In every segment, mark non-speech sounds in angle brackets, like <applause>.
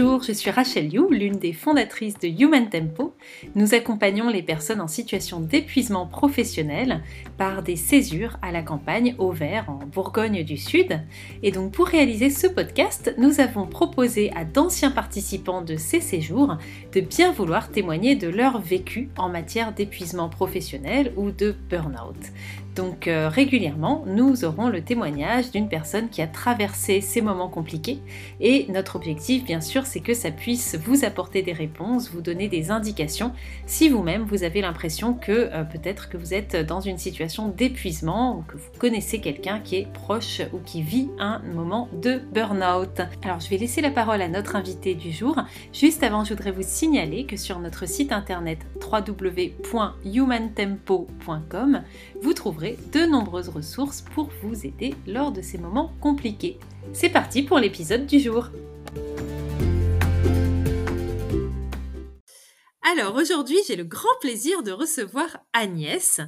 Bonjour, je suis Rachel You, l'une des fondatrices de Human Tempo. Nous accompagnons les personnes en situation d'épuisement professionnel par des césures à la campagne au vert en Bourgogne du Sud. Et donc pour réaliser ce podcast, nous avons proposé à d'anciens participants de ces séjours de bien vouloir témoigner de leur vécu en matière d'épuisement professionnel ou de burn-out. Donc euh, régulièrement, nous aurons le témoignage d'une personne qui a traversé ces moments compliqués et notre objectif bien sûr c'est que ça puisse vous apporter des réponses, vous donner des indications si vous-même vous avez l'impression que euh, peut-être que vous êtes dans une situation d'épuisement ou que vous connaissez quelqu'un qui est proche ou qui vit un moment de burn-out. Alors je vais laisser la parole à notre invité du jour. Juste avant, je voudrais vous signaler que sur notre site internet www.humantempo.com, vous trouverez de nombreuses ressources pour vous aider lors de ces moments compliqués. C'est parti pour l'épisode du jour. Alors aujourd'hui, j'ai le grand plaisir de recevoir Agnès.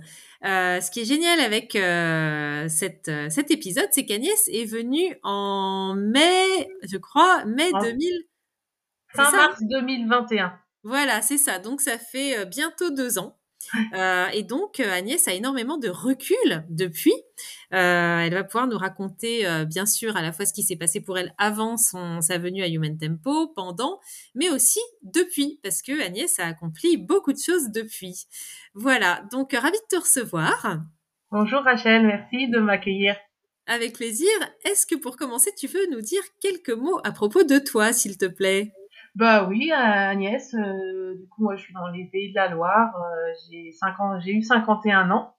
Euh, ce qui est génial avec euh, cette, euh, cet épisode, c'est qu'Agnès est venue en mai, je crois, mai 2000. Fin mars 2021. Voilà, c'est ça. Donc ça fait bientôt deux ans. Euh, et donc, euh, Agnès a énormément de recul depuis. Euh, elle va pouvoir nous raconter, bien sûr, à la fois ce qui s'est passé pour elle avant son, sa venue à Human Tempo, pendant, mais aussi depuis, parce que Agnès a accompli beaucoup de choses depuis. Voilà, donc ravie de te recevoir. Bonjour Rachel, merci de m'accueillir. Avec plaisir. Est-ce que pour commencer, tu veux nous dire quelques mots à propos de toi, s'il te plaît? Bah oui, Agnès, euh, du coup moi je suis dans les pays de la Loire, euh, j'ai ans, j'ai eu 51 ans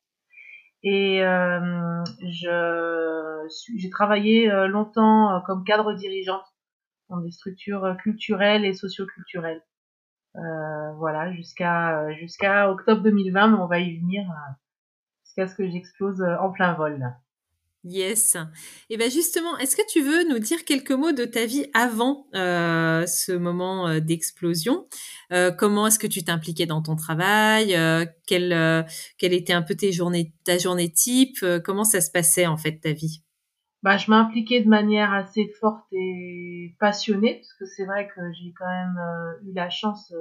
et euh, je j'ai travaillé longtemps comme cadre dirigeante dans des structures culturelles et socioculturelles. voilà, jusqu'à jusqu'à octobre 2020, mais on va y venir jusqu'à ce que j'explose en plein vol. Yes. Et bien justement, est-ce que tu veux nous dire quelques mots de ta vie avant euh, ce moment euh, d'explosion? Euh, Comment est-ce que tu t'impliquais dans ton travail? Quelle, quelle était un peu tes journées, ta journée type? Comment ça se passait en fait ta vie? Bah, je m'impliquais de manière assez forte et passionnée, parce que c'est vrai que j'ai quand même eu la chance,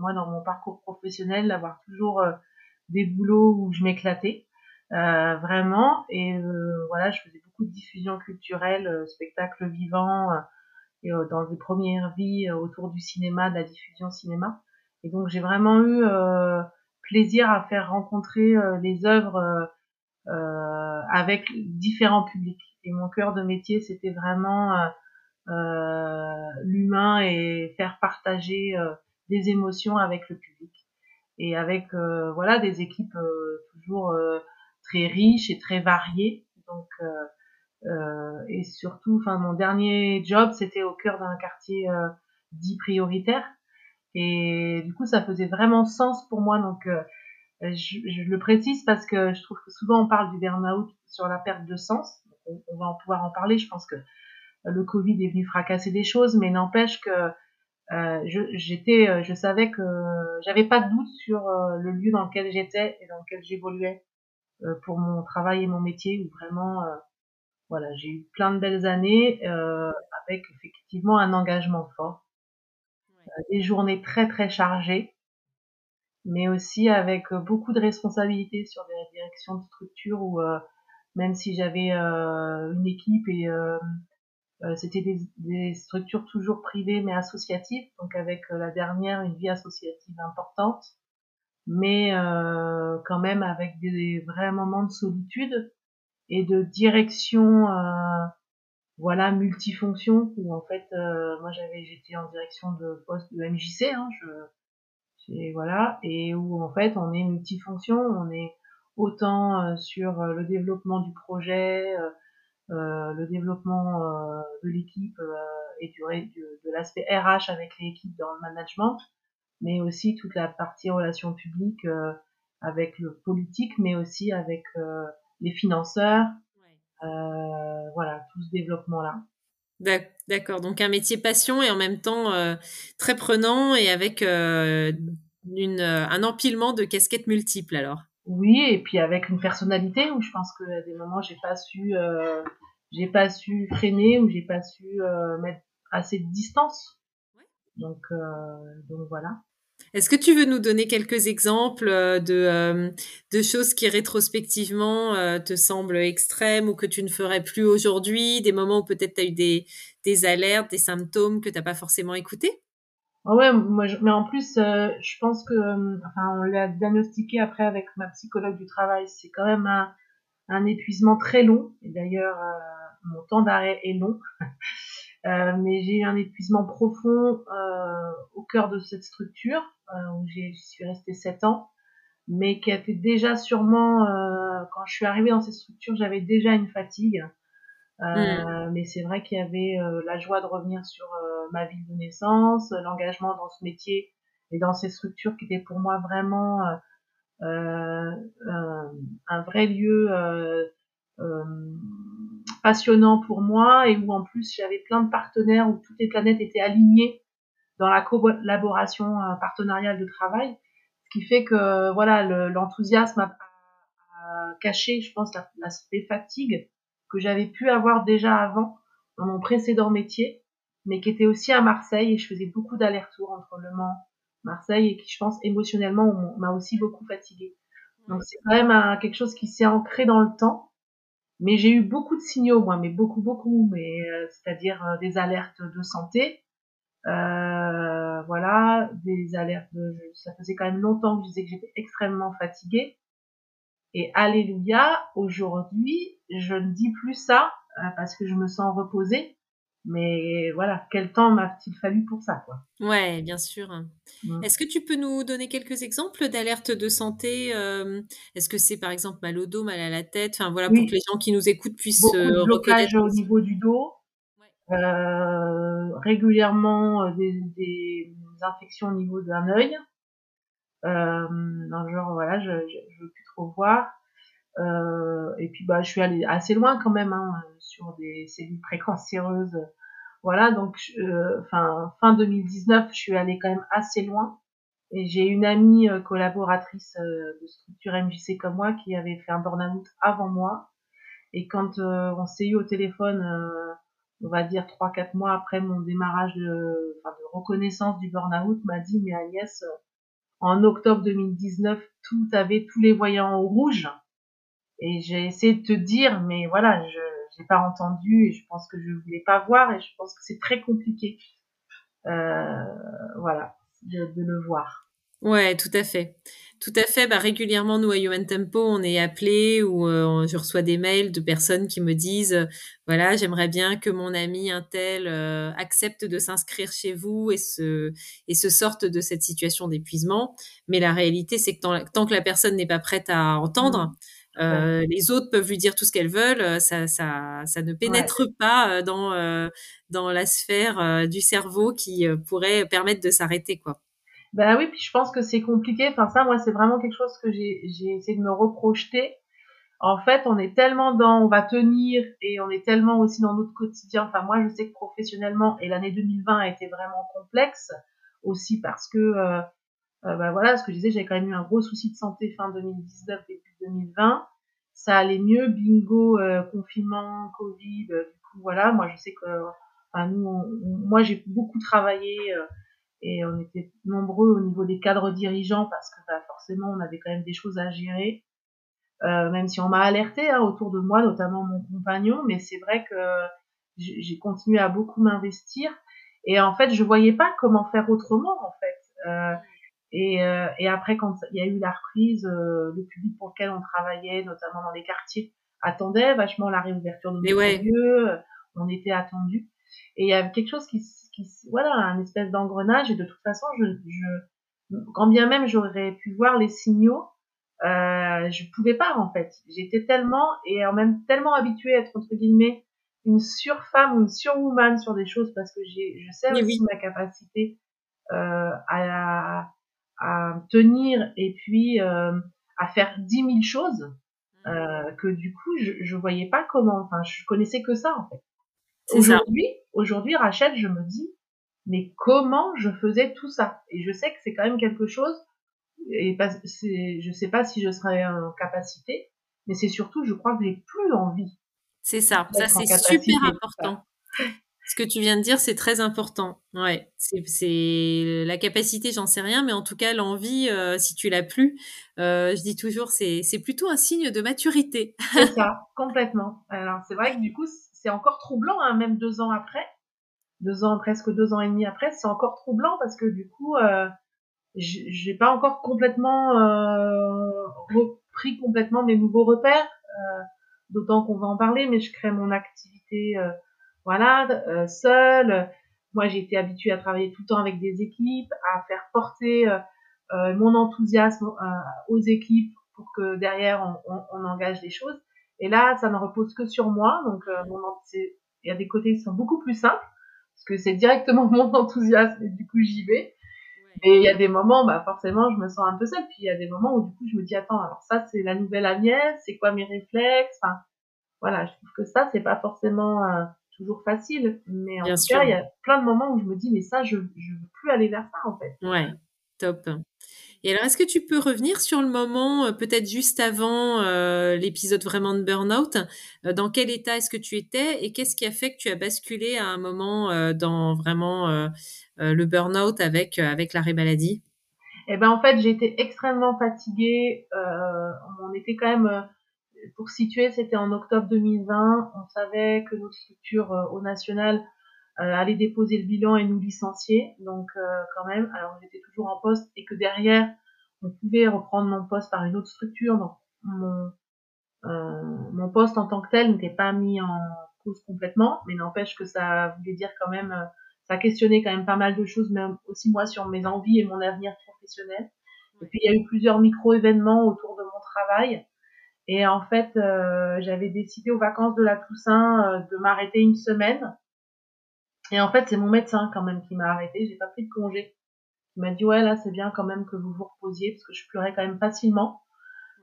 moi, dans mon parcours professionnel, d'avoir toujours des boulots où je m'éclatais. Euh, vraiment. Et euh, voilà, je faisais beaucoup de diffusion culturelle, euh, spectacles vivants, et dans des premières vies autour du cinéma, de la diffusion cinéma. Et donc j'ai vraiment eu plaisir à faire rencontrer les œuvres avec différents publics. Et mon cœur de métier, c'était vraiment l'humain et faire partager des émotions avec le public et avec voilà des équipes toujours très riche et très varié. Donc, euh, euh, et surtout, enfin, mon dernier job, c'était au cœur d'un quartier euh, dit prioritaire. Et du coup, ça faisait vraiment sens pour moi. Donc, je, je, le précise parce que je trouve que souvent on parle du burn-out sur la perte de sens. On, va en pouvoir en parler. Je pense que le Covid est venu fracasser des choses, mais n'empêche que euh, j'étais, je, savais que j'avais pas de doute sur le lieu dans lequel j'étais et dans lequel j'évoluais. Euh, pour mon travail et mon métier où vraiment euh, voilà j'ai eu plein de belles années euh, avec effectivement un engagement fort des journées très très chargées mais aussi avec beaucoup de responsabilités sur des directions de structure où même si j'avais une équipe et c'était des, des, structures toujours privées mais associatives, donc avec la dernière une vie associative importante mais euh, quand même avec des, vrais moments de solitude et de direction euh, voilà multifonction où en fait euh, moi j'avais j'étais en direction de poste de MJC hein, je voilà et où en fait on est multifonction on est autant euh, sur le développement du projet euh, le développement de l'équipe et du, de l'aspect RH avec l'équipe dans le management mais aussi toute la partie relations publiques euh, avec le politique, mais aussi avec euh, les financeurs. Euh, voilà, tout ce développement-là. D'accord, donc un métier passion et en même temps très prenant et avec une, un empilement de casquettes multiples alors. Oui, et puis avec une personnalité où je pense qu'à des moments j'ai pas su, j'ai pas su freiner ou j'ai pas su mettre assez de distance Donc, donc voilà. Est-ce que tu veux nous donner quelques exemples de, de choses qui rétrospectivement te semblent extrêmes ou que tu ne ferais plus aujourd'hui, des moments où peut-être tu as eu des, des alertes, des symptômes que tu n'as pas forcément écoutés? Ah ouais, moi, mais en plus, euh, je pense que, euh, enfin, on l'a diagnostiqué après avec ma psychologue du travail. C'est quand même un, un épuisement très long. Et d'ailleurs, euh, mon temps d'arrêt est long. <laughs> mais j'ai eu un épuisement profond au cœur de cette structure où j'y suis restée sept ans, mais qui été déjà sûrement quand je suis arrivée dans cette structure, j'avais déjà une fatigue. Euh, Mais c'est vrai qu'il y avait euh, la joie de revenir sur euh, ma ville de naissance, l'engagement dans ce métier et dans ces structures qui étaient pour moi vraiment euh, un vrai lieu passionnant pour moi et où en plus j'avais plein de partenaires où toutes les planètes étaient alignées dans la collaboration partenariale de travail, ce qui fait que voilà l'enthousiasme a, caché, je pense, l'aspect fatigue que j'avais pu avoir déjà avant dans mon précédent métier, mais qui était aussi à Marseille et je faisais beaucoup d'allers-retours entre Le Mans, Marseille et qui, je pense, émotionnellement, m'a aussi beaucoup fatiguée. Donc c'est quand même quelque chose qui s'est ancré dans le temps. Mais j'ai eu beaucoup de signaux, moi, mais beaucoup, beaucoup, mais euh, c'est-à-dire euh, des alertes de santé, euh, voilà, des alertes. De, ça faisait quand même longtemps que je disais que j'étais extrêmement fatiguée. Et alléluia, aujourd'hui, je ne dis plus ça euh, parce que je me sens reposée. Mais voilà, quel temps m'a-t-il fallu pour ça, quoi? Ouais, bien sûr. Est-ce que tu peux nous donner quelques exemples d'alertes de santé euh, Est-ce que c'est par exemple mal au dos, mal à la tête? Enfin voilà, pour que les gens qui nous écoutent puissent Beaucoup de euh, au niveau du dos, régulièrement des, des, infections au niveau d'un œil. Euh, genre voilà, je, je, je veux plus trop voir. Euh, et puis bah je suis allée assez loin quand même hein, sur des cellules précancéreuses. Voilà, donc euh, fin fin 2019, je suis allée quand même assez loin. Et j'ai une amie euh, collaboratrice euh, de structure MJC comme moi qui avait fait un burn-out avant moi. Et quand on s'est eu au téléphone, on va dire trois quatre mois après mon démarrage de, de reconnaissance du burn-out, m'a dit mais Agnès, en octobre 2019, tout avait tous les voyants au rouge. Et j'ai essayé de te dire, mais voilà, je n'ai pas entendu et je pense que je voulais pas voir et je pense que c'est très compliqué, euh, voilà, de, de, le voir. Ouais, tout à fait. Tout à fait. Bah, régulièrement, nous, à Human Tempo, on est appelé ou euh, je reçois des mails de personnes qui me disent, euh, voilà, j'aimerais bien que mon ami un tel euh, accepte de s'inscrire chez vous et se, et se sorte de cette situation d'épuisement. Mais la réalité, c'est que tant, tant, que la personne n'est pas prête à entendre, mmh. Euh, les autres peuvent lui dire tout ce qu'elles veulent, ça, ça, ça ne pénètre ouais. pas dans, dans la sphère du cerveau qui pourrait permettre de s'arrêter, quoi. Ben oui, puis je pense que c'est compliqué. Enfin ça, moi, c'est vraiment quelque chose que j'ai essayé de me reprojeter. En fait, on est tellement dans, on va tenir et on est tellement aussi dans notre quotidien. Enfin moi, je sais que professionnellement, et l'année 2020 a été vraiment complexe aussi parce que, euh, euh, ben voilà, ce que je disais, j'avais quand même eu un gros souci de santé fin 2019 début 2020. Ça allait mieux, bingo, euh, confinement, Covid. Euh, du coup, voilà, moi je sais que, enfin nous, on, moi j'ai beaucoup travaillé et on était nombreux au niveau des cadres dirigeants parce que bah, forcément on avait quand même des choses à gérer. Euh, même si on m'a alerté hein, autour de moi notamment mon compagnon mais c'est vrai que j'ai continué à beaucoup m'investir. Et en fait je voyais pas comment faire autrement en fait. Euh, et, euh, et après quand il y a eu la reprise euh, le public pour lequel on travaillait notamment dans les quartiers attendait vachement la réouverture de nos ouais. lieux on était attendu et il y avait quelque chose qui qui, voilà, un espèce d'engrenage. Et de toute façon, je, je, quand bien même j'aurais pu voir les signaux, euh, je pouvais pas en fait. J'étais tellement et en même tellement habituée à être entre guillemets une surfemme ou une surwoman sur des choses parce que j'ai, je sais aussi oui. ma capacité euh, à, à tenir et puis euh, à faire dix mille choses euh, que du coup je, je voyais pas comment. Enfin, je connaissais que ça en fait. Aujourd'hui, aujourd'hui, Rachel, je me dis, mais comment je faisais tout ça? Et je sais que c'est quand même quelque chose, et pas, c'est, je sais pas si je serais en capacité, mais c'est surtout, je crois que j'ai plus envie. C'est ça, ça c'est super important. Ce que tu viens de dire, c'est très important. Ouais, c'est la capacité, j'en sais rien, mais en tout cas l'envie, euh, si tu l'as plus, euh, je dis toujours, c'est plutôt un signe de maturité. c'est ça, complètement. Alors c'est vrai que du coup, c'est encore troublant, hein, même deux ans après, deux ans, presque deux ans et demi après, c'est encore troublant parce que du coup, euh, j'ai pas encore complètement euh, repris complètement mes nouveaux repères. Euh, d'autant qu'on va en parler, mais je crée mon activité euh, voilà, euh, seule. Moi, j'ai été habituée à travailler tout le temps avec des équipes, à faire porter euh, euh mon enthousiasme euh, aux équipes pour que derrière on, on, on, engage les choses. Et là, ça ne repose que sur moi. Donc, il y a des côtés qui sont beaucoup plus simples parce que c'est directement <laughs> mon enthousiasme et du coup j'y vais. Et il y a des moments, bah forcément, je me sens un peu seule. Puis il y a des moments où du coup, je me dis attends, alors ça c'est la nouvelle Agnès, c'est quoi mes réflexes? Enfin, voilà, je trouve que ça c'est pas forcément euh, toujours facile, mais en tout cas, il y a plein de moments où je me dis mais ça, je je veux plus aller vers ça en fait. Ouais, top. Et alors, est-ce que tu peux revenir sur le moment, euh, peut-être juste avant euh, l'épisode vraiment de Burnout euh, Dans quel état est-ce que tu étais et qu'est-ce qui a fait que tu as basculé à un moment euh, dans vraiment le Burnout avec avec l'arrêt maladie? Eh ben, en fait, j'étais extrêmement fatiguée. on était quand même, pour situer, c'était en octobre 2020. On savait que notre structure au national euh, aller déposer le bilan et nous licencier. Donc euh, quand même, alors j'étais toujours en poste et que derrière, on pouvait reprendre mon poste par une autre structure. Donc mon, euh, mon poste en tant que tel n'était pas mis en cause complètement, mais n'empêche que ça voulait dire quand même, ça questionnait quand même pas mal de choses, même aussi moi sur mes envies et mon avenir professionnel. Et puis il y a eu plusieurs micro-événements autour de mon travail. Et en fait, euh, j'avais décidé aux vacances de la Toussaint euh, de m'arrêter une semaine et en fait, c'est mon médecin quand même qui m'a arrêté. J'ai pas pris de congé. Il m'a dit ouais là c'est bien quand même que vous vous reposiez parce que je pleurais quand même facilement.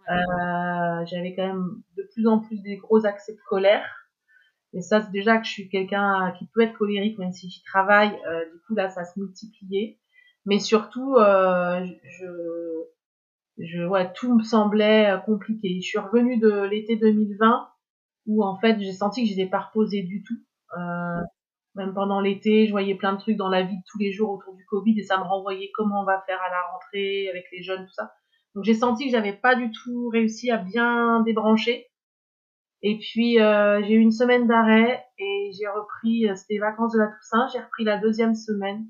Euh, J'avais quand même de plus en plus des gros accès de colère. Et ça c'est déjà que je suis quelqu'un qui peut être colérique même si j'y travaille. Euh, du coup là ça se multipliait. Mais surtout euh, je je ouais tout me semblait compliqué. Je suis revenue de l'été 2020 où en fait j'ai senti que j'étais pas reposée du tout. Euh, même pendant l'été, je voyais plein de trucs dans la vie de tous les jours autour du Covid et ça me renvoyait comment on va faire à la rentrée avec les jeunes, tout ça. Donc j'ai senti que j'avais pas du tout réussi à bien débrancher. Et puis euh, j'ai eu une semaine d'arrêt et j'ai repris, euh, c'était vacances de la Toussaint, j'ai repris la deuxième semaine.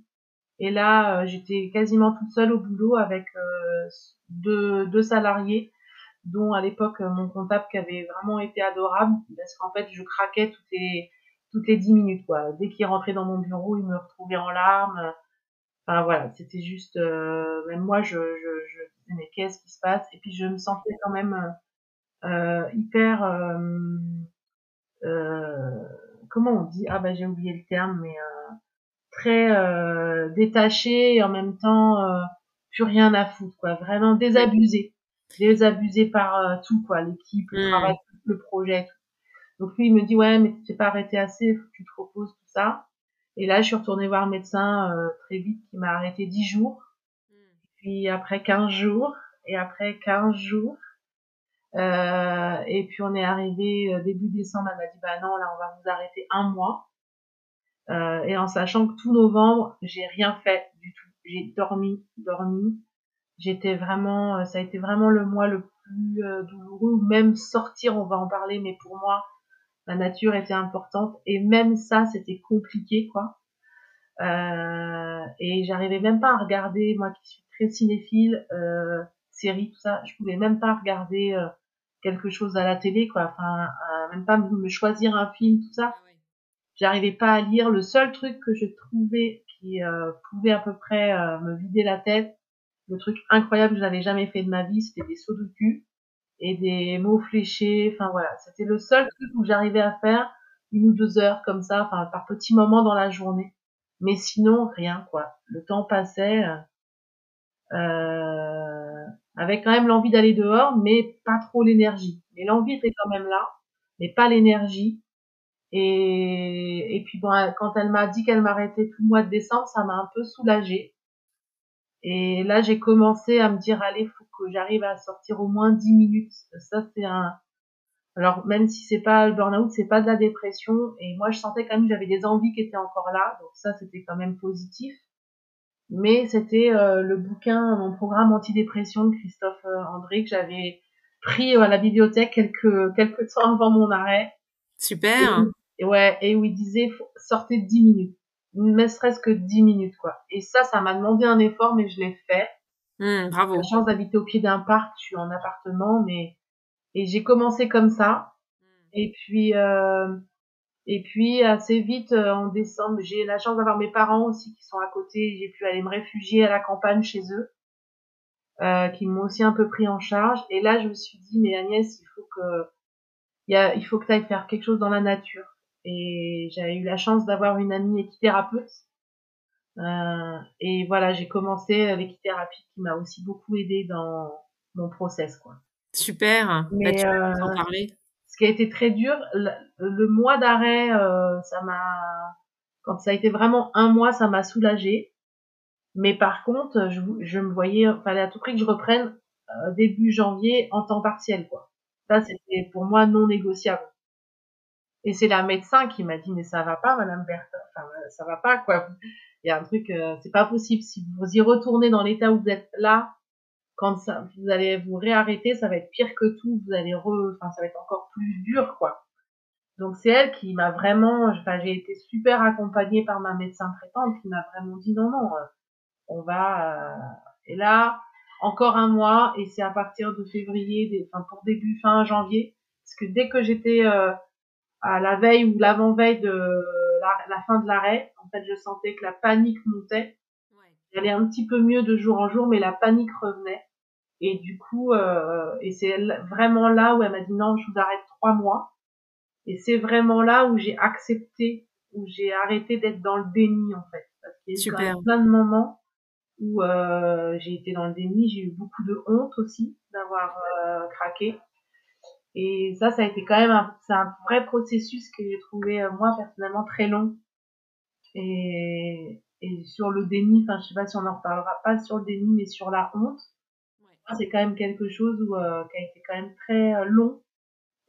Et là, euh, j'étais quasiment toute seule au boulot avec euh, deux, salariés, dont à l'époque mon comptable qui avait vraiment été adorable, parce qu'en fait je craquais toutes les toutes les dix minutes quoi. Dès qu'il rentrait dans mon bureau, il me retrouvait en larmes. Enfin voilà, c'était juste euh, même moi je, je, je disais mais qu'est-ce qui se passe? Et puis je me sentais quand même euh, hyper euh, euh, comment on dit? Ah bah j'ai oublié le terme mais euh, très euh, détaché et en même temps plus rien à foutre quoi, vraiment désabusé. Désabusé par tout quoi, l'équipe, le mmh. travail, le projet, tout. Donc lui, il me dit ouais, mais tu t'es pas arrêté assez, faut que tu te reposes tout ça. Et là, je suis retournée voir le médecin euh, très vite, qui m'a arrêté 10 jours. Hmm. Puis après 15 jours, et après 15 jours. Euh, et puis on est arrivé euh, début décembre, elle m'a dit bah non, là on va vous arrêter un mois. Euh, et en sachant que tout novembre, j'ai rien fait du tout. J'ai dormi, dormi. J'étais vraiment, euh, ça a été vraiment le mois le plus douloureux. Même sortir, on va en parler, mais pour moi, la nature était importante et même ça c'était compliqué quoi euh, et j'arrivais même pas à regarder moi qui suis très cinéphile euh, série tout ça je pouvais même pas regarder euh, quelque chose à la télé quoi enfin même pas me choisir un film tout ça j'arrivais pas à lire le seul truc que je trouvais qui euh, pouvait à peu près euh, me vider la tête le truc incroyable que je n'avais jamais fait de ma vie c'était des sauts de cul et des mots fléchés. Enfin voilà, c'était le seul truc où j'arrivais à faire une ou deux heures comme ça, par petits moments dans la journée. Mais sinon rien quoi. Le temps passait euh, avec quand même l'envie d'aller dehors, mais pas trop l'énergie. Mais l'envie était quand même là, mais pas l'énergie. Et, et puis bon, quand elle m'a dit qu'elle m'arrêtait tout le mois de décembre, ça m'a un peu soulagée. Et là, j'ai commencé à me dire, allez, faut que j'arrive à sortir au moins 10 minutes. Ça, c'est un, Alors même si c'est pas le burn-out, c'est pas de la dépression. Et moi, je sentais quand même que j'avais des envies qui étaient encore là. Donc ça, c'était quand même positif. Mais c'était euh, le bouquin, mon programme antidépression de Christophe euh, André que j'avais pris à la bibliothèque quelques quelques temps avant mon arrêt. Super. Et, ouais, et où il disait sortez 10 minutes, ne serait-ce que 10 minutes quoi. Et ça, ça m'a demandé un effort, mais je l'ai fait. Mmh, bravo. La chance d'habiter au pied d'un parc, je suis en appartement, mais et j'ai commencé comme ça. Hmm. Et puis, euh, et puis assez vite euh, en décembre, j'ai la chance d'avoir mes parents aussi qui sont à côté. J'ai pu aller me réfugier à la campagne chez eux, euh, qui m'ont aussi un peu pris en charge. Et là, je me suis dit, mais Agnès, il faut que, il, y a, il faut que tu ailles faire quelque chose dans la nature. Et j'avais eu la chance d'avoir une amie équithérapeute. Euh, et voilà, j'ai commencé l'équithérapie qui m'a aussi beaucoup aidé dans mon process, quoi. Super. Bah, Mais, euh, Ce qui a été très dur, le, mois d'arrêt, euh, ça m'a, quand ça a été vraiment un mois, ça m'a soulagé. Mais par contre, je, je me voyais, fallait à tout prix que je reprenne euh, début janvier en temps partiel, quoi. Ça, c'était pour moi non négociable. Et c'est la médecin qui m'a dit, mais ça va pas, Madame Bertha. Enfin, ça va pas, quoi. Il y a un truc, euh, c'est pas possible. Si vous y retournez dans l'état où vous êtes là, quand ça, vous allez vous réarrêter, ça va être pire que tout. Vous allez re, enfin, ça va être encore plus dur, quoi. Donc c'est elle qui m'a vraiment, enfin, j'ai été super accompagnée par ma médecin traitante qui m'a vraiment dit non, non, euh, on va. Euh, et là, encore un mois, et c'est à partir de février, enfin pour début fin janvier, parce que dès que j'étais euh, à la veille ou l'avant-veille de la, la, fin de l'arrêt, en fait, je sentais que la panique montait J'allais un petit peu mieux de jour en jour, mais la panique revenait. Et du coup, euh, et c'est vraiment là où elle m'a dit non, je vous arrête trois mois. Et c'est vraiment là où j'ai accepté, où j'ai arrêté d'être dans le déni en fait. Parce qu'il y a eu plein de moments où euh, j'ai été dans le déni, j'ai eu beaucoup de honte aussi d'avoir euh, craqué. Et ça, ça a été quand même un, c'est un vrai processus que j'ai trouvé euh, moi personnellement très long. Et, et sur le déni, enfin je sais pas si on en reparlera pas sur le déni, mais sur la honte, c'est quand même quelque chose où, euh, qui a été quand même très euh, long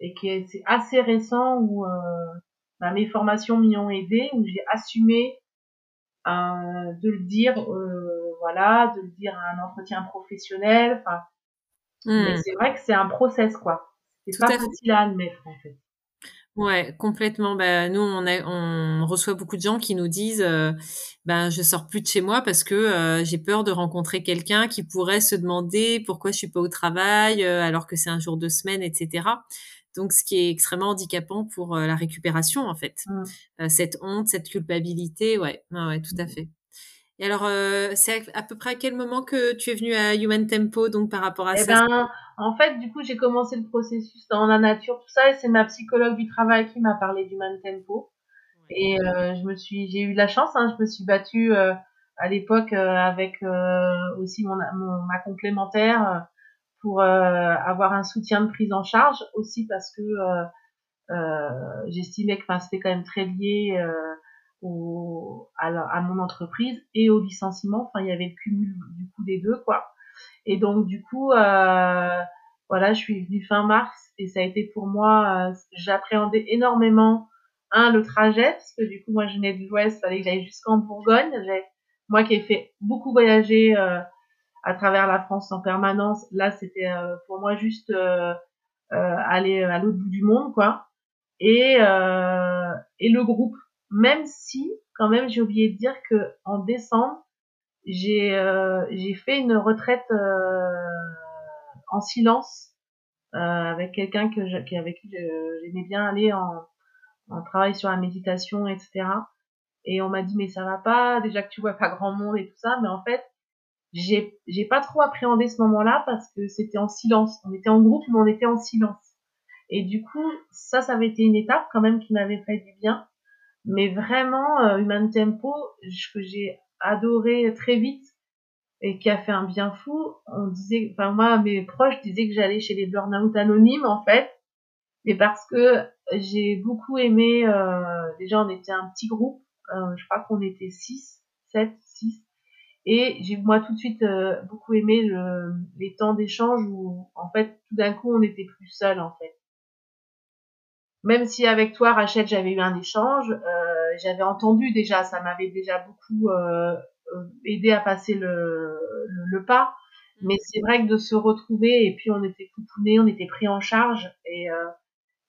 et qui est assez récent où euh, bah, mes formations m'y ont aidé, où j'ai assumé de le dire, voilà, de le dire à un entretien professionnel. Enfin, hmm. c'est vrai que c'est un process quoi. C'est pas facile à admettre en fait. Ouais, complètement. Bah, nous, on, a, on reçoit beaucoup de gens qui nous disent, euh, ben, je sors plus de chez moi parce que euh, j'ai peur de rencontrer quelqu'un qui pourrait se demander pourquoi je suis pas au travail euh, alors que c'est un jour de semaine, etc. Donc, ce qui est extrêmement handicapant pour la récupération, en fait. Mmh. cette honte, cette culpabilité, ouais, ouais, tout à fait. Et alors, euh, c'est à, peu près à quel moment que tu es venu à Human Tempo, donc par rapport à eh ça? ben, En fait, du coup, j'ai commencé le processus dans la nature, tout ça, et c'est ma psychologue du travail qui m'a parlé d'Human Tempo. Et euh, je me suis, j'ai eu la chance, hein, je me suis battue euh, à l'époque euh, avec euh, aussi mon, mon, ma complémentaire pour avoir un soutien de prise en charge, aussi parce que j'estimais que c'était quand même très lié au, à, à, mon entreprise et au licenciement. Enfin, il y avait le cumul du coup des deux, quoi. Et donc, du coup, euh, voilà, je suis venue fin mars et ça a été pour moi, euh, j'appréhendais énormément, un, le trajet, parce que du coup, moi, je venais de l'Ouest, fallait que j'aille jusqu'en Bourgogne. Moi qui ai fait beaucoup voyager euh, à travers la France en permanence, là, c'était euh, pour moi juste euh, aller à l'autre bout du monde, quoi. Et, et le groupe, même si, quand même, j'ai oublié de dire que en décembre, j'ai euh, j'ai fait une retraite euh, en silence euh, avec quelqu'un que qui avec qui j'aimais bien aller en, en travail sur la méditation, etc. Et on m'a dit mais ça va pas, déjà que tu vois pas grand monde et tout ça, mais en fait j'ai j'ai pas trop appréhendé ce moment-là parce que c'était en silence. On était en groupe mais on était en silence. Et du coup ça ça avait été une étape quand même qui m'avait fait du bien mais vraiment, euh, Human Tempo, que j'ai adoré très vite et qui a fait un bien fou, on disait, enfin moi, mes proches disaient que j'allais chez les burn-out anonymes en fait, mais parce que j'ai beaucoup aimé, euh, déjà on était un petit groupe, euh, je crois qu'on était 6, 7, 6, et j'ai moi tout de suite euh, beaucoup aimé le, les temps d'échange où en fait tout d'un coup on était plus seul en fait. Même si avec toi, Rachel, j'avais eu un échange, euh, j'avais entendu déjà, ça m'avait déjà beaucoup euh, euh, aidé à passer le, le, pas. Mm. Mais c'est vrai que de se retrouver, et puis on était coupounés, on était pris en charge, et, euh,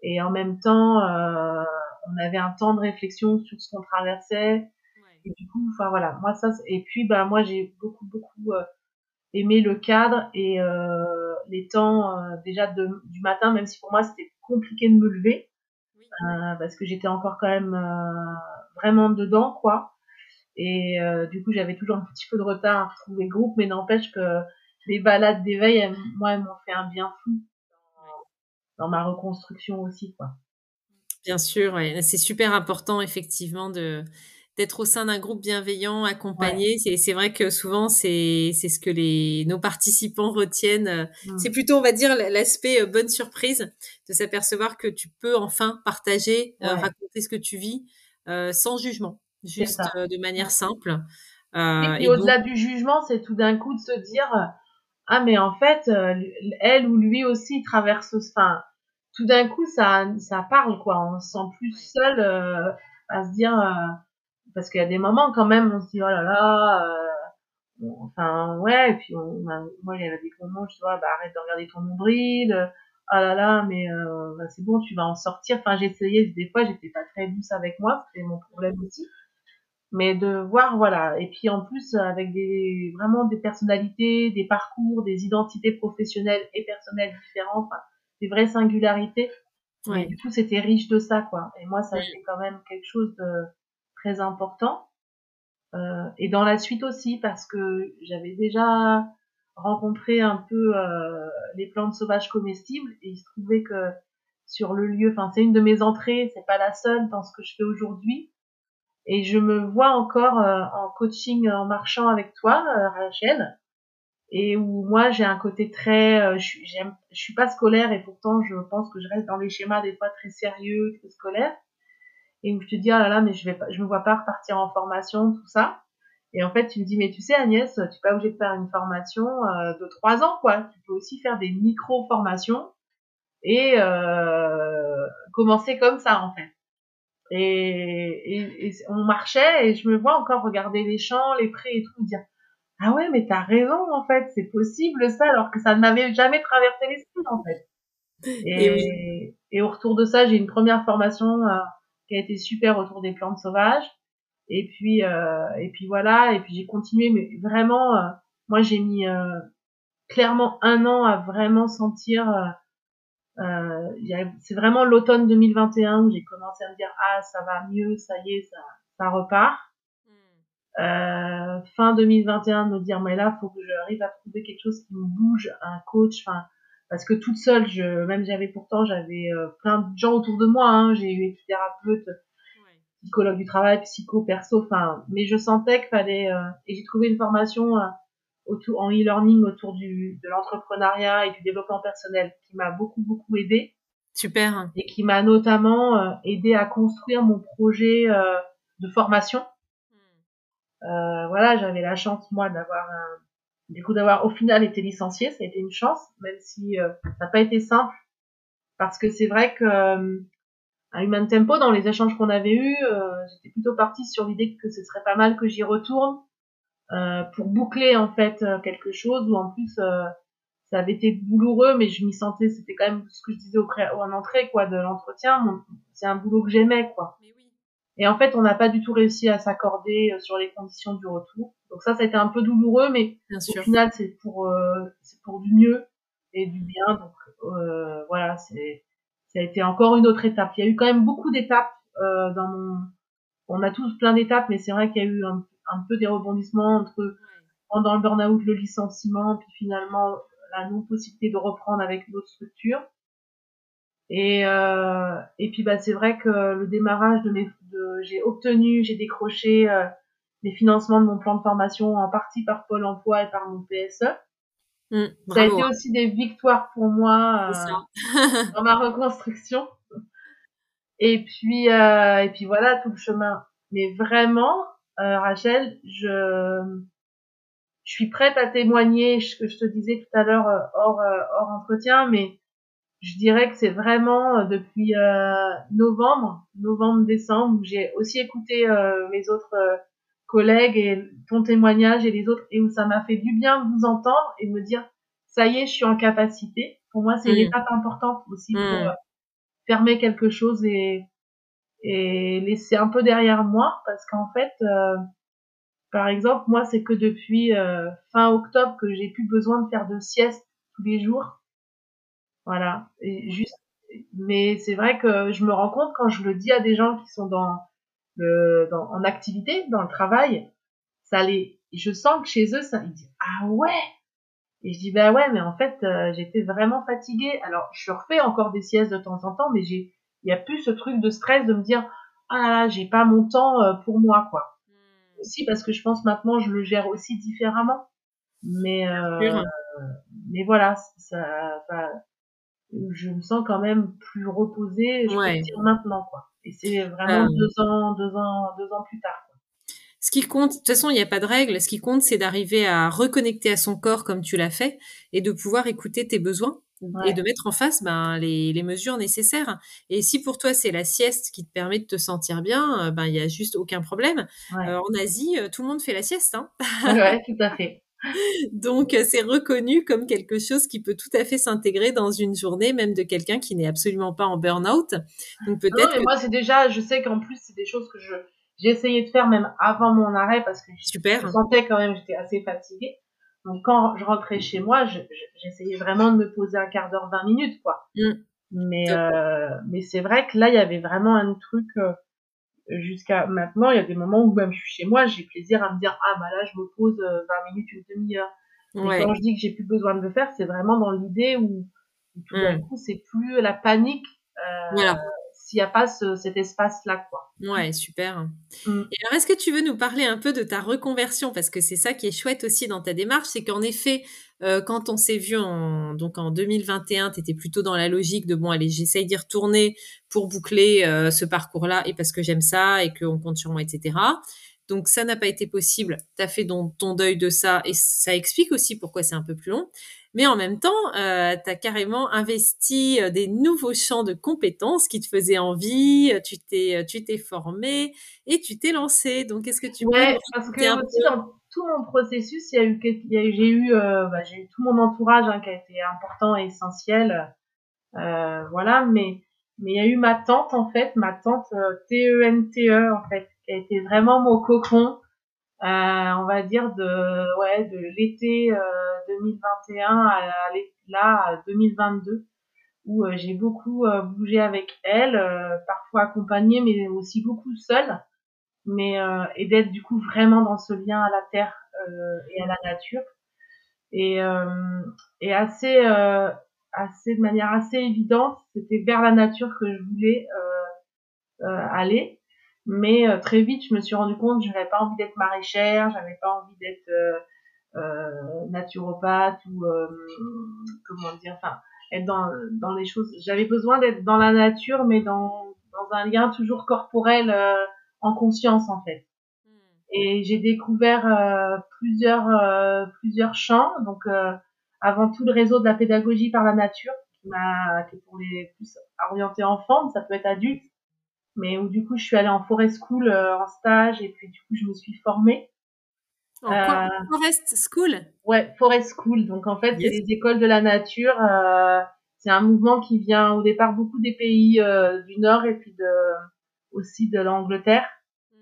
et en même temps, euh, on avait un temps de réflexion sur ce qu'on traversait. Et du coup, enfin voilà, moi ça, et puis bah moi j'ai beaucoup beaucoup aimé le cadre et les temps déjà de, du matin, même si pour moi c'était compliqué de me lever euh, parce que j'étais encore quand même euh, vraiment dedans, quoi. Et euh, du coup, j'avais toujours un petit peu de retard à retrouver le groupe, mais n'empêche que les balades d'éveil, moi, elles m'ont fait un bien fou dans, ma reconstruction aussi, quoi. Bien sûr, ouais. c'est super important effectivement de d'être au sein d'un groupe bienveillant, accompagné. C'est, c'est vrai que souvent, c'est, c'est ce que les, nos participants retiennent. Mm. C'est plutôt, on va dire, l'aspect euh, bonne surprise de s'apercevoir que tu peux enfin partager, euh, raconter ce que tu vis euh, sans jugement, juste de manière simple. et, au-delà du jugement, c'est tout d'un coup de se dire, ah mais en fait, elle ou lui aussi traverse, enfin, tout d'un coup, ça, ça parle quoi. On se sent plus seul à se dire parce qu'il y a des moments quand même on se dit oh là là euh, enfin ouais et puis on, moi il y avait des moments je vois bah arrête de regarder ton nombril euh, oh là là mais euh, bah, c'est bon tu vas en sortir. Enfin essayé des fois j'étais pas très douce avec moi c'était mon problème aussi. Mais de voir voilà et puis en plus avec des vraiment des personnalités des parcours des identités professionnelles et personnelles différentes enfin, des vraies singularités. Ouais. du coup c'était riche de ça quoi. Et moi ça c'est quand même quelque chose de très important. Euh, et dans la suite aussi, parce que j'avais déjà rencontré un peu euh, les plantes sauvages comestibles, et il se trouvait que sur le lieu, enfin c'est une de mes entrées, c'est pas la seule dans ce que je fais aujourd'hui. Et je me vois encore euh, en coaching en marchant avec toi, Rachel, et où moi j'ai un côté très, je, je suis pas scolaire et pourtant je pense que je reste dans les schémas des fois très sérieux, très scolaires et où je te dis ah là là mais je vais pas, je me vois pas repartir en formation tout ça. Et en fait tu me dis mais tu sais Agnès tu n'es pas obligé de faire une formation euh, de trois ans quoi. Tu peux aussi faire des micro formations et euh, commencer comme ça en fait. Et, et, on marchait et je me vois encore regarder les champs les prés et tout dire ah ouais mais t'as raison en fait c'est possible ça alors que ça ne m'avait jamais traversé l'esprit en fait. Et, et, au retour de ça j'ai une première formation euh, qui a été super autour des plantes sauvages. Et puis euh, et puis voilà. Et puis j'ai continué, mais vraiment, euh, moi j'ai mis euh, clairement un an à vraiment sentir. Euh, c'est vraiment l'automne 2021 où j'ai commencé à me dire ah ça va mieux, ça y est, ça ça repart. Euh, fin 2021 me dire mais là faut que j'arrive à trouver quelque chose qui me bouge un coach enfin parce que toute seule, je, même j'avais pourtant, j'avais euh, plein de gens autour de moi. Hein, j'ai eu thérapeute, psychologue du travail, psycho, perso, enfin, mais je sentais qu'il fallait. Euh, et j'ai trouvé une formation euh, autour, en e-learning autour du de l'entrepreneuriat et du développement personnel qui m'a beaucoup beaucoup aidé. Super. Et qui m'a notamment aidé à construire mon projet de formation. Hmm. voilà, j'avais la chance moi d'avoir un du coup d'avoir au final été licenciée, ça a été une chance, même si euh, ça n'a pas été simple, parce que c'est vrai que euh, à Human Tempo, dans les échanges qu'on avait eus, euh, j'étais plutôt partie sur l'idée que ce serait pas mal que j'y retourne pour boucler en fait quelque chose où en plus ça avait été douloureux, mais je m'y sentais, c'était quand même ce que je disais au en entrée quoi de l'entretien, c'est un boulot que j'aimais quoi. Et en fait, on n'a pas du tout réussi à s'accorder euh, sur les conditions du retour. Donc ça, ça a été un peu douloureux, mais au final, c'est pour euh, c'est pour du mieux et du bien. Donc euh, voilà, c'est ça a été encore une autre étape. Il y a eu quand même beaucoup d'étapes euh, dans mon. On a tous plein d'étapes, mais c'est vrai qu'il y a eu un, un, peu des rebondissements entre pendant le burn-out, le licenciement, puis finalement la non possibilité de reprendre avec une autre structure. Et, euh, et puis bah c'est vrai que le démarrage de mes, de, j'ai obtenu, j'ai décroché euh, les financements de mon plan de formation en partie par Pôle Emploi et par mon PSE. Mmh, ça a été aussi des victoires pour moi euh, <laughs> dans ma reconstruction. Et puis euh, et puis voilà tout le chemin. Mais vraiment, euh, Rachel, je je suis prête à témoigner ce que je te disais tout à l'heure hors hors entretien, mais je dirais que c'est vraiment euh, depuis euh, novembre, novembre-décembre, où j'ai aussi écouté euh, mes autres collègues et ton témoignage et les autres, et où ça m'a fait du bien de vous entendre et de me dire, ça y est, je suis en capacité. Pour moi, c'est une mm. étape importante aussi pour mm. fermer quelque chose et, et laisser un peu derrière moi, parce qu'en fait, par exemple, moi, c'est que depuis fin octobre que j'ai plus besoin de faire de sieste tous les jours voilà. Et juste, mais c'est vrai que je me rends compte quand je le dis à des gens qui sont dans le, dans, en activité, dans le travail, ça les, je sens que chez eux, ça, ils disent, ah ouais! Et je dis, bah ouais, mais en fait, euh, j'étais vraiment fatiguée. Alors, je refais encore des siestes de temps en temps, mais j'ai, il y a plus ce truc de stress de me dire, ah j'ai pas mon temps euh, pour moi, quoi. Hmm. Aussi parce que je pense maintenant, je le gère aussi différemment. Mais, euh, mais voilà, ça, ça, je me sens quand même plus reposée, je ouais. peux dire maintenant, quoi. Et c'est vraiment euh. deux ans, deux ans, deux ans plus tard. Quoi. Ce qui compte, de toute façon, il n'y a pas de règle. Ce qui compte, c'est d'arriver à reconnecter à son corps comme tu l'as fait et de pouvoir écouter tes besoins et de mettre en face ben, les, les, mesures nécessaires. Et si pour toi c'est la sieste qui te permet de te sentir bien, euh, ben il y a juste aucun problème. Euh, en Asie, tout le monde fait la sieste. Hein ouais, <laughs> tout à fait. Donc, euh, c'est reconnu comme quelque chose qui peut tout à fait s'intégrer dans une journée, même de quelqu'un qui n'est absolument pas en burn-out. Donc, peut-être. Moi, c'est déjà, je sais qu'en plus, c'est des choses que je, j'ai essayé de faire même avant mon arrêt parce que Super. je sentais quand même, j'étais assez fatiguée. Donc, quand je rentrais chez moi, j'essayais vraiment de me poser un quart d'heure, 20 minutes, quoi. Mmh. Mais, euh, mais c'est vrai que là, il y avait vraiment un truc, euh, jusqu'à maintenant, il y a des moments où même je suis chez moi, j'ai plaisir à me dire ah bah là je me pose 20 euh, minutes, une demi-heure. Ouais. quand je dis que j'ai plus besoin de le faire, c'est vraiment dans l'idée où, tout d'un mmh. coup c'est plus la panique. Euh, voilà s'il n'y a pas ce, cet espace-là, quoi. Ouais, super. Mm. Et alors, est-ce que tu veux nous parler un peu de ta reconversion? Parce que c'est ça qui est chouette aussi dans ta démarche, c'est qu'en effet, euh, quand on s'est vu en, donc en 2021, tu étais plutôt dans la logique de, bon, allez, j'essaye d'y retourner pour boucler euh, ce parcours-là et parce que j'aime ça et qu'on compte sur moi, etc. Donc ça n'a pas été possible. Tu as fait ton, ton deuil de ça et ça explique aussi pourquoi c'est un peu plus long. Mais en même temps, euh, tu as carrément investi euh, des nouveaux champs de compétences qui te faisaient envie, euh, tu t'es euh, tu t'es formé et tu t'es lancé. Donc est-ce que tu ouais, parce que aussi dans tout mon processus, il y a eu j'ai eu bah, j'ai eu tout mon entourage hein, qui a été important et essentiel. voilà, mais mais il y a eu ma tante en fait, ma tante TENTE e, en fait, qui a été vraiment mon cocon. On va dire de ouais de l'été 2021 à, là à 2022 où euh, j'ai beaucoup euh, bougé avec elle, euh, parfois accompagnée mais aussi beaucoup seule, mais et d'être du coup vraiment dans ce lien à la terre et à la nature et et assez assez de manière assez évidente, c'était vers la nature que je voulais aller. Mais très vite, je me suis rendu compte que je n'avais pas envie d'être maraîchère, j'avais pas envie d'être euh, naturopathe ou euh, comment dire, enfin être dans, dans les choses. J'avais besoin d'être dans la nature, mais dans, dans un lien toujours corporel euh, en conscience en fait. Hmm. Et j'ai découvert euh, plusieurs euh, plusieurs champs. Donc avant tout le réseau de la pédagogie par la nature qui m'a qui est pour les plus orientés enfants, ça peut être adulte. Mais où du coup je suis allée en forest school en stage et puis du coup je me suis formée. Euh, Forest School? Ouais, Forest School. Donc en fait, c'est des écoles de la nature. Euh, c'est un mouvement qui vient au départ beaucoup des pays euh, du Nord et puis de, aussi de l'Angleterre. Hmm.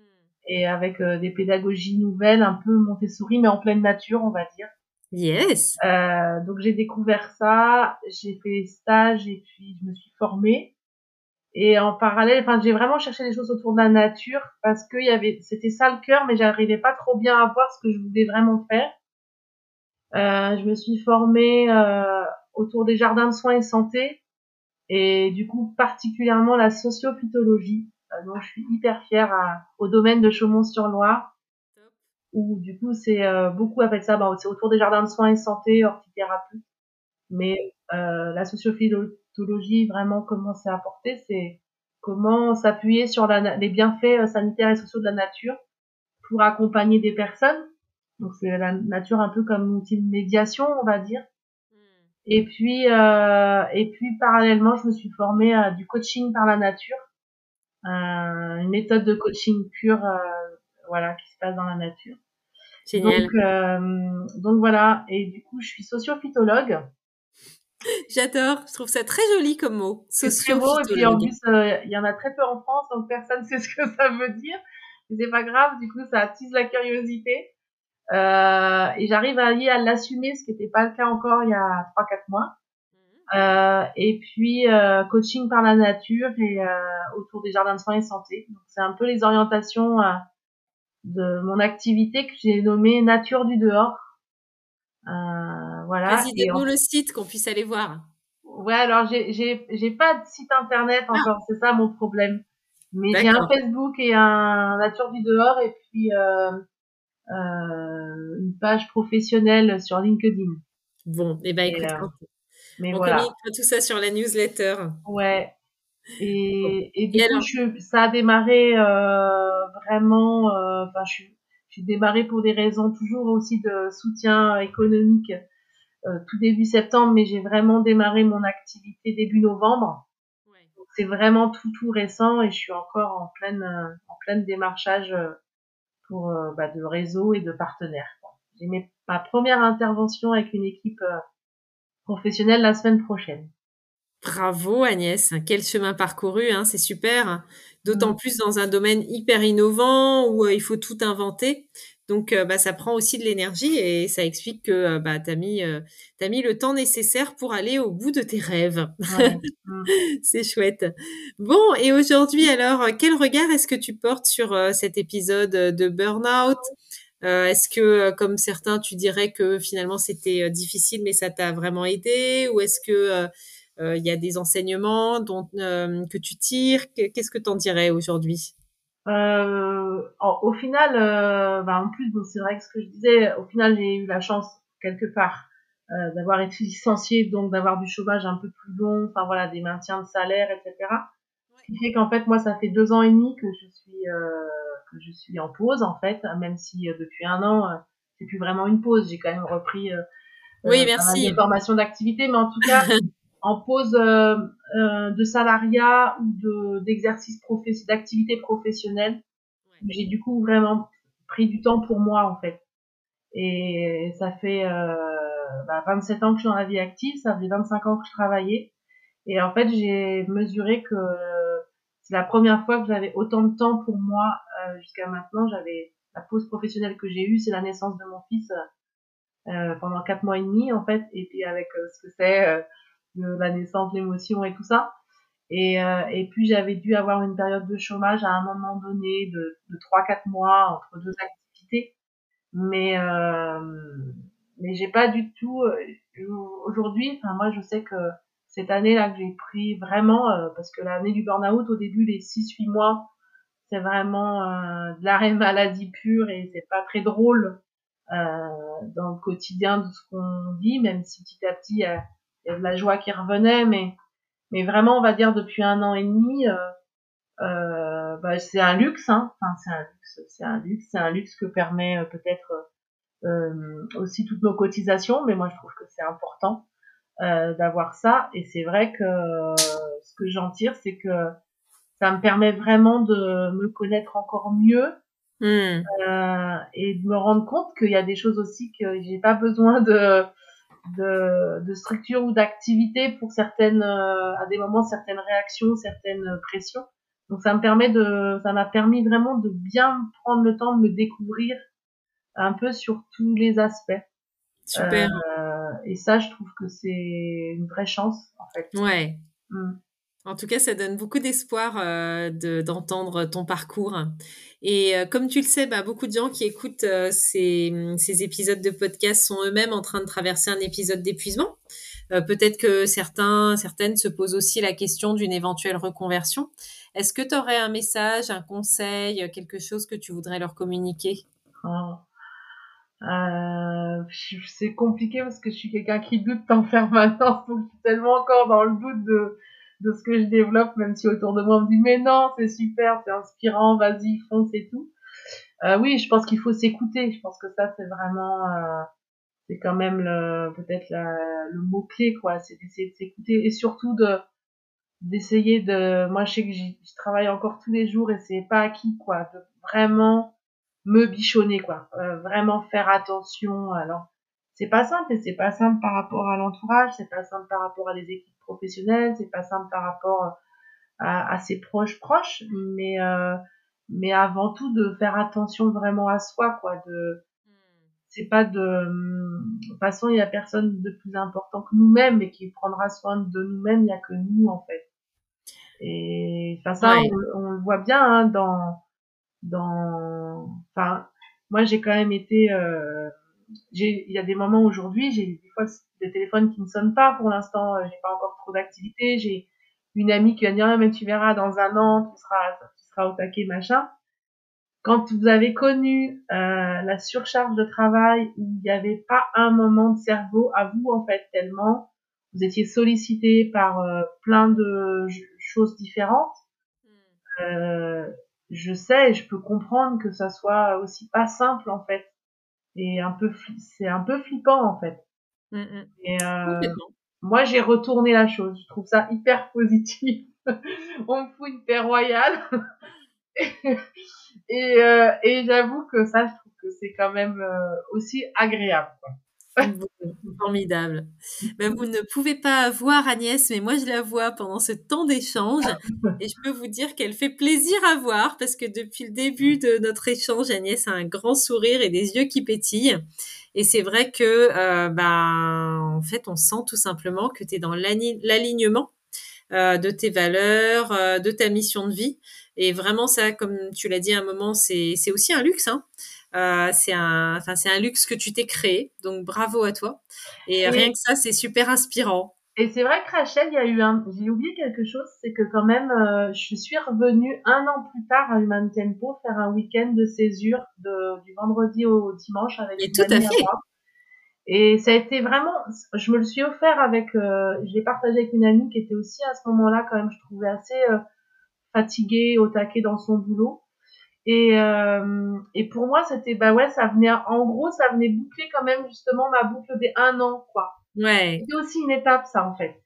Et avec euh, des pédagogies nouvelles, un peu Montessori, mais en pleine nature, on va dire. Yes. Euh, donc j'ai découvert ça, j'ai fait des stages et puis je me suis formée. Et en parallèle, enfin, j'ai vraiment cherché des choses autour de la nature parce que y avait, c'était ça le cœur, mais j'arrivais pas trop bien à voir ce que je voulais vraiment faire. Euh, je me suis formée euh, autour des jardins de soins et santé et du coup particulièrement la sociophytologie, euh, je suis hyper fière à, au domaine de Chaumont-sur-Loire, où du coup c'est euh, beaucoup avec ça, bah, c'est autour des jardins de soins et santé, hortithérapie, mais euh, la sociophytologie vraiment comment c'est apporté, c'est comment s'appuyer sur la, les bienfaits euh, sanitaires et sociaux de la nature pour accompagner des personnes. Donc c'est la nature un peu comme outil de médiation, on va dire. Hmm. Et puis, euh, et puis parallèlement, je me suis formée à du coaching par la nature, euh, une méthode de coaching pure, euh, voilà, qui se passe dans la nature. Génial. Donc, euh, donc voilà. Et du coup, je suis sociophytologue. J'adore, je trouve ça très joli comme mot. C'est très beau, et puis en plus, euh, il y en a très peu en France, donc personne ne <laughs> sait ce que ça veut dire. Mais c'est pas grave, du coup, ça attise la curiosité. Euh, et j'arrive à, à l'assumer, ce qui n'était pas le cas encore il y a 3-4 mois. Euh, et puis euh, coaching par la nature et euh, autour des jardins de soins et santé. Donc c'est un peu les orientations euh, de mon activité que j'ai nommée Nature du dehors. Voilà. Vas-y, donne-nous le site qu'on puisse aller voir. Ouais, alors j'ai j'ai j'ai pas de site internet encore, c'est ça mon problème. Mais j'ai un Facebook et un Nature du dehors et puis euh, euh, une page professionnelle sur LinkedIn. Bon, et eh ben écoute, euh, mais on voilà. tout ça sur la newsletter. Ouais. Et, et du coup, je, ça a démarré euh, vraiment. euh, Enfin, je, j'ai démarré pour des raisons toujours aussi de soutien économique tout début septembre, mais j'ai vraiment démarré mon activité début novembre. Ouais. Donc c'est vraiment tout tout récent et je suis encore en pleine en pleine démarchage euh, pour euh, bah, de réseau et de partenaires. J'ai ma première intervention avec une équipe euh, professionnelle la semaine prochaine. Bravo Agnès, quel chemin parcouru, hein, c'est super. D'autant mmh. plus dans un domaine hyper innovant où euh, il faut tout inventer. Donc, euh, bah, ça prend aussi de l'énergie et ça explique que euh, bah, tu as, mis, as mis le temps nécessaire pour aller au bout de tes rêves. Ouais. <laughs> C'est chouette. Bon, et aujourd'hui, alors, quel regard est-ce que tu portes sur cet épisode de Burnout? Est-ce que, comme certains, tu dirais que finalement c'était difficile, mais ça t'a vraiment aidé? Ou est-ce que il y a des enseignements dont, que tu tires? Qu'est-ce que tu en dirais aujourd'hui? Euh, au final, euh, bah en plus, bon, c'est vrai que ce que je disais, au final, j'ai eu la chance quelque part euh, d'avoir été licenciée, donc d'avoir du chômage un peu plus long, enfin voilà, des maintiens de salaire, etc. Ce qui fait qu'en fait, moi, ça fait deux ans et demi que je suis euh, que je suis en pause, en fait, même si euh, depuis un an, euh, c'est plus vraiment une pause. J'ai quand même repris oui, merci. des formations d'activité, mais en tout cas, <laughs> en pause euh, euh, de salariat ou de d'exercice professionnel, d'activité professionnelle. Ouais. J'ai du coup vraiment pris du temps pour moi en fait. Et ça fait euh, bah, 27 ans que je suis dans la vie active, ça faisait 25 ans que je travaillais. Et en fait, j'ai mesuré que c'est la première fois que j'avais autant de temps pour moi euh, jusqu'à maintenant. J'avais la pause professionnelle que j'ai eue, c'est la naissance de mon fils euh, pendant quatre mois et demi en fait. Et puis avec euh, ce que c'est de la naissance, l'émotion et tout ça. Et, euh, et puis j'avais dû avoir une période de chômage à un moment donné de, de 3-4 mois entre deux activités. Mais, euh, mais j'ai pas du tout... Euh, aujourd'hui, enfin moi je sais que cette année-là que j'ai pris vraiment, euh, parce que l'année du burn-out, au début, les 6-8 mois, c'est vraiment euh, de l'arrêt maladie pure et c'est pas très drôle euh, dans le quotidien de ce qu'on vit, même si petit à petit, il y a de la joie qui revenait, mais mais vraiment, on va dire depuis un an et demi, euh, euh, bah, c'est un luxe, hein. Enfin, c'est un luxe, c'est un luxe, c'est un luxe que permet euh, peut-être euh, aussi toutes nos cotisations, mais moi je trouve que c'est important euh, d'avoir ça. Et c'est vrai que ce que j'en tire, c'est que ça me permet vraiment de me connaître encore mieux. Mmh. et de me rendre compte qu'il y a des choses aussi que j'ai pas besoin de de, de structure ou d'activité pour certaines, euh, à des moments, certaines réactions, certaines pressions. Donc ça me permet de, ça m'a permis vraiment de bien prendre le temps de me découvrir un peu sur tous les aspects. Super. Euh, et ça, je trouve que c'est une vraie chance, en fait. Ouais. Mm. En tout cas, ça donne beaucoup d'espoir euh, d'entendre ton parcours. Et euh, comme tu le sais, bah, beaucoup de gens qui écoutent euh, ces, ces, épisodes de podcast sont eux-mêmes en train de traverser un épisode d'épuisement. Euh, Peut-être que certains, certaines se posent aussi la question d'une éventuelle reconversion. Est-ce que tu aurais un message, un conseil, quelque chose que tu voudrais leur communiquer? Oh. C'est compliqué parce que je suis quelqu'un qui doute en permanence, donc je suis tellement encore dans le doute de de ce que je développe, même si autour de moi on me dit mais non, c'est super, c'est inspirant, vas-y, fonce et tout. Euh, oui, je pense qu'il faut s'écouter. Je pense que ça c'est vraiment euh, c'est quand même le, peut-être le mot clé quoi c'est d'essayer de s'écouter et surtout de d'essayer de moi je sais que je travaille encore tous les jours et c'est pas acquis quoi de vraiment me bichonner quoi euh, vraiment faire attention alors c'est pas simple et c'est pas simple par rapport à l'entourage c'est pas simple par rapport à des équipes professionnelles c'est pas simple par rapport à, à ses proches proches mais euh, mais avant tout de faire attention vraiment à soi quoi de c'est pas de de toute façon il y a personne de plus important que nous-mêmes et qui prendra soin de nous-mêmes il y a que nous en fait. Et enfin ça on, le voit bien hein, dans dans enfin moi j'ai quand même été euh, il y a des moments aujourd'hui j'ai des fois des téléphones qui ne sonnent pas pour l'instant j'ai pas encore trop d'activité j'ai une amie qui va dire ah, mais tu verras dans un an tu seras tu seras au taquet machin quand vous avez connu euh, la surcharge de travail où il n'y avait pas un moment de cerveau à vous en fait tellement vous étiez sollicité par euh, plein de choses différentes hmm. euh, je sais je peux comprendre que ça soit aussi pas simple en fait et un peu c'est un peu flippant en fait hmm, hmm. et euh, moi j'ai retourné la chose je trouve ça hyper positif <laughs> on me fout une paix royale <laughs> et, euh, et j'avoue que ça, je trouve que c'est quand même euh, aussi agréable. Quoi. Formidable. Ben, vous ne pouvez pas voir Agnès, mais moi je la vois pendant ce temps d'échange et je peux vous dire qu'elle fait plaisir à voir parce que depuis le début de notre échange, Agnès a un grand sourire et des yeux qui pétillent. Et c'est vrai que, euh, ben, en fait, on sent tout simplement que tu es dans l'alignement euh, de tes valeurs, euh, de ta mission de vie. Et vraiment, ça, comme tu l'as dit à un moment, c'est aussi un luxe. Hein. Euh, c'est un, enfin, c'est un luxe que tu t'es créé. Donc, bravo à toi. Et rien que ça, c'est super inspirant. Et c'est vrai que Rachel, il y a eu un, j'ai oublié quelque chose, c'est que quand même, euh, je suis revenue un an plus tard à Human Tempo faire un week-end de césure de, du vendredi au dimanche avec Et tout à fait. Et ça a été vraiment, je me le suis offert avec, euh, je l'ai partagé avec une amie qui était aussi à ce moment-là quand même, je trouvais assez euh, fatiguée, au taquet dans son boulot. Et, euh, et pour moi, c'était, bah ouais, ça venait, en gros, ça venait boucler quand même justement ma boucle des un an, quoi. Ouais. C'était aussi une étape, ça, en fait.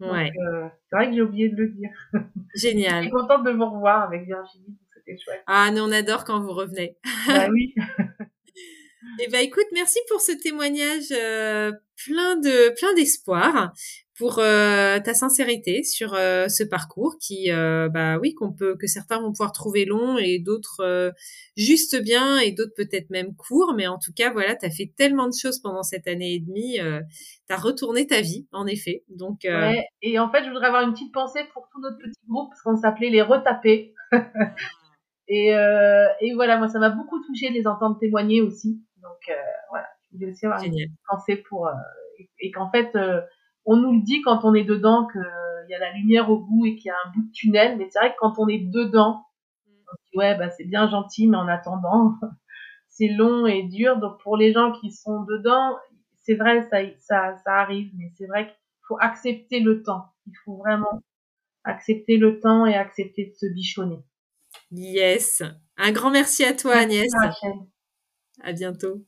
Ouais. Euh, c'est vrai que j'ai oublié de le dire. <laughs> Génial. je suis contente de vous revoir avec Virginie, c'était chouette. Ah, nous, on adore quand vous revenez. bah oui. <laughs> <laughs> Eh ben écoute, merci pour ce témoignage euh, plein de plein d'espoir pour euh, ta sincérité sur euh, ce parcours qui, euh, bah oui, qu'on peut, que certains vont pouvoir trouver long et d'autres juste bien et d'autres peut-être même court, mais en tout cas, voilà, tu as fait tellement de choses pendant cette année et demie, tu as retourné ta vie, en effet. Donc, ouais, et en fait, je voudrais avoir une petite pensée pour tout notre petit groupe parce qu'on s'appelait les retapés. <laughs> et, et voilà, moi, ça m'a beaucoup touché de les entendre témoigner aussi. Donc voilà, je voulais aussi avoir une pensée pour et, qu'en fait on nous le dit quand on est dedans qu'il y a la lumière au bout et qu'il y a un bout de tunnel, mais c'est vrai que quand on est dedans, on dit ouais bah c'est bien gentil, mais en attendant <laughs> c'est long et dur. Donc pour les gens qui sont dedans, c'est vrai ça ça ça arrive, mais c'est vrai qu'il faut accepter le temps. Il faut vraiment accepter le temps et accepter de se bichonner. Yes. Un grand merci à toi Agnès. À bientôt.